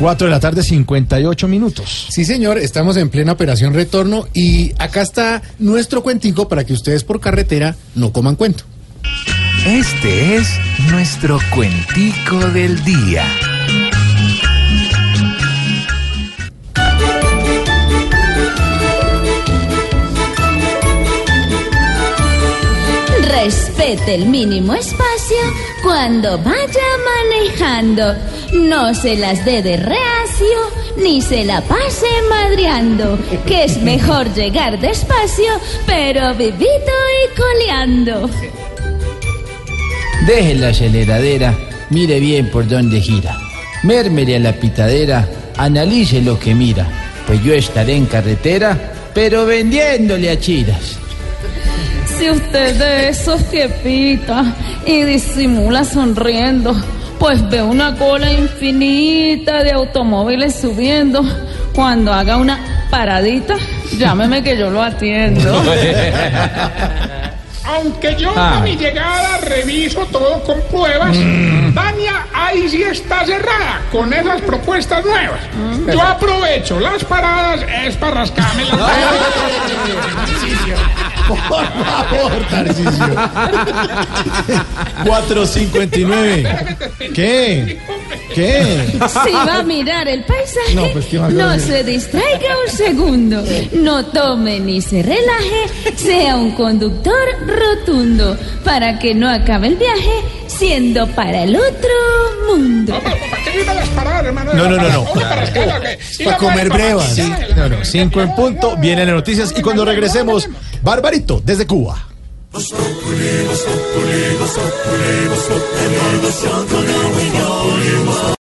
4 de la tarde, 58 minutos. Sí, señor, estamos en plena operación retorno y acá está nuestro cuentico para que ustedes por carretera no coman cuento. Este es nuestro cuentico del día. Respete el mínimo espacio cuando vaya manejando. No se las dé de reacio ni se la pase madreando. Que es mejor llegar despacio, pero vivito y coleando. Deje la aceleradera, mire bien por dónde gira. Mérmele a la pitadera, analice lo que mira. Pues yo estaré en carretera, pero vendiéndole a chiras. Si usted de esos que pita y disimula sonriendo, pues ve una cola infinita de automóviles subiendo. Cuando haga una paradita, llámeme que yo lo atiendo. Aunque yo Ah. a mi llegada reviso todo con pruebas, Dania ahí sí está cerrada con esas propuestas nuevas. Yo aprovecho las paradas, es para rascarme las Por favor, Tarcisio. 459. ¿Qué? ¿Qué? Si va a mirar el paisaje, No, pues, se distraiga un segundo. No tome ni se relaje, sea un conductor rotundo, para que no acabe el viaje siendo para el otro mundo. No, no, no, no. Para comer brevas. No, no, 5 en punto, vienen las noticias y cuando regresemos, Barbarito, desde Cuba.